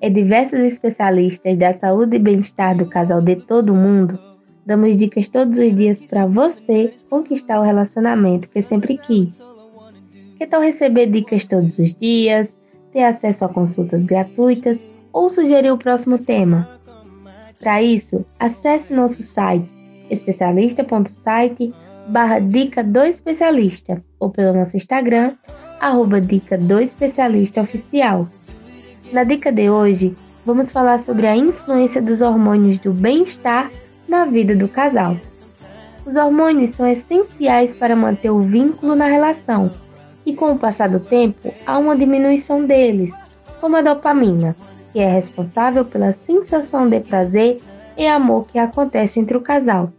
e diversos especialistas da saúde e bem-estar do casal de todo mundo damos dicas todos os dias para você conquistar o relacionamento que sempre quis. Que tal receber dicas todos os dias, ter acesso a consultas gratuitas ou sugerir o próximo tema? Para isso, acesse nosso site especialista.site barra dica do especialista ou pelo nosso Instagram, arroba dica do especialista oficial. Na dica de hoje, vamos falar sobre a influência dos hormônios do bem-estar na vida do casal. Os hormônios são essenciais para manter o vínculo na relação, e com o passar do tempo, há uma diminuição deles, como a dopamina, que é responsável pela sensação de prazer e amor que acontece entre o casal.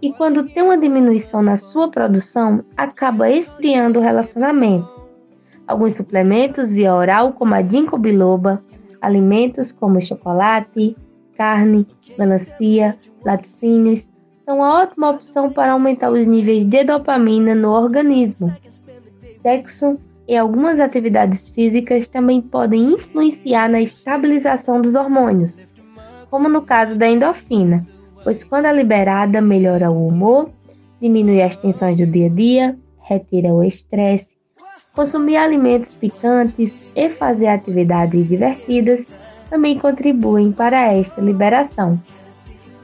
E quando tem uma diminuição na sua produção, acaba esfriando o relacionamento alguns suplementos via oral, como a ginkgo biloba, alimentos como chocolate, carne, melancia, laticínios, são uma ótima opção para aumentar os níveis de dopamina no organismo. Sexo e algumas atividades físicas também podem influenciar na estabilização dos hormônios, como no caso da endorfina, pois quando é liberada melhora o humor, diminui as tensões do dia a dia, retira o estresse, Consumir alimentos picantes e fazer atividades divertidas também contribuem para esta liberação.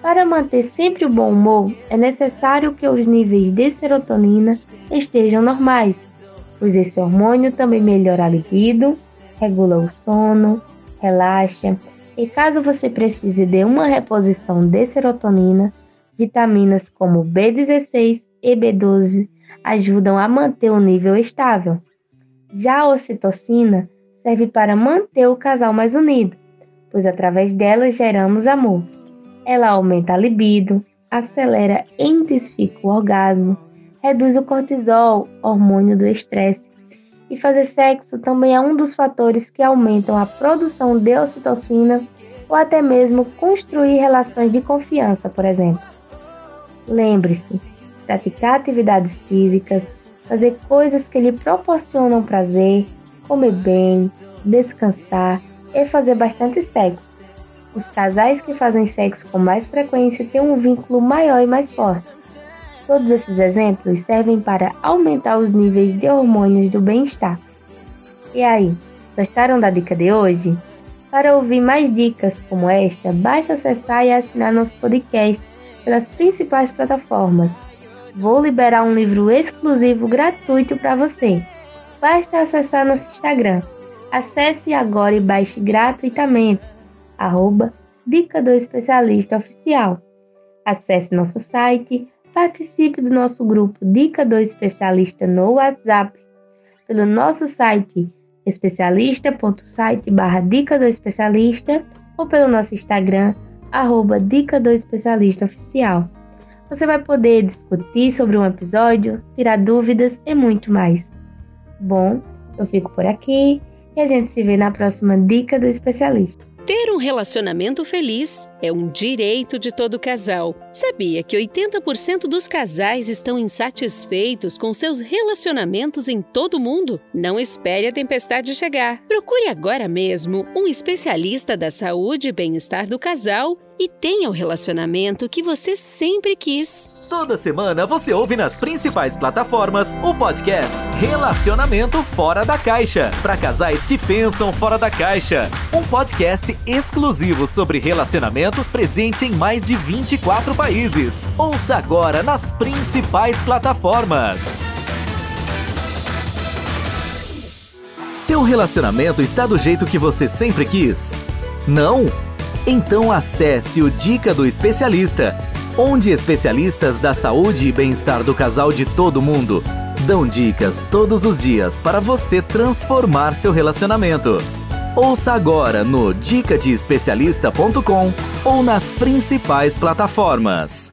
Para manter sempre o bom humor, é necessário que os níveis de serotonina estejam normais, pois esse hormônio também melhora a libido, regula o sono, relaxa, e caso você precise de uma reposição de serotonina, vitaminas como B16 e B12 ajudam a manter o nível estável. Já a ocitocina serve para manter o casal mais unido, pois através dela geramos amor. Ela aumenta a libido, acelera e intensifica o orgasmo, reduz o cortisol, hormônio do estresse. E fazer sexo também é um dos fatores que aumentam a produção de ocitocina ou até mesmo construir relações de confiança, por exemplo. Lembre-se, praticar atividades físicas, fazer coisas que lhe proporcionam prazer, comer bem, descansar e fazer bastante sexo. Os casais que fazem sexo com mais frequência têm um vínculo maior e mais forte. Todos esses exemplos servem para aumentar os níveis de hormônios do bem-estar. E aí, gostaram da dica de hoje? Para ouvir mais dicas como esta, basta acessar e assinar nosso podcast pelas principais plataformas Vou liberar um livro exclusivo gratuito para você. Basta acessar nosso Instagram. Acesse agora e baixe gratuitamente. Arroba Dica do Especialista Oficial. Acesse nosso site, participe do nosso grupo Dica do Especialista no WhatsApp, pelo nosso site especialista.site barra Dica do Especialista ou pelo nosso Instagram, arroba Dica do Especialista Oficial. Você vai poder discutir sobre um episódio, tirar dúvidas e muito mais. Bom, eu fico por aqui e a gente se vê na próxima dica do especialista. Ter um relacionamento feliz é um direito de todo casal. Sabia que 80% dos casais estão insatisfeitos com seus relacionamentos em todo o mundo? Não espere a tempestade chegar. Procure agora mesmo um especialista da saúde e bem-estar do casal e tenha o relacionamento que você sempre quis. Toda semana você ouve nas principais plataformas o podcast Relacionamento Fora da Caixa para casais que pensam fora da caixa. Um podcast exclusivo sobre relacionamento presente em mais de 24 países. Ouça agora nas principais plataformas. Seu relacionamento está do jeito que você sempre quis? Não? Então acesse o Dica do Especialista, onde especialistas da saúde e bem-estar do casal de todo mundo dão dicas todos os dias para você transformar seu relacionamento. Ouça agora no dicadeespecialista.com ou nas principais plataformas.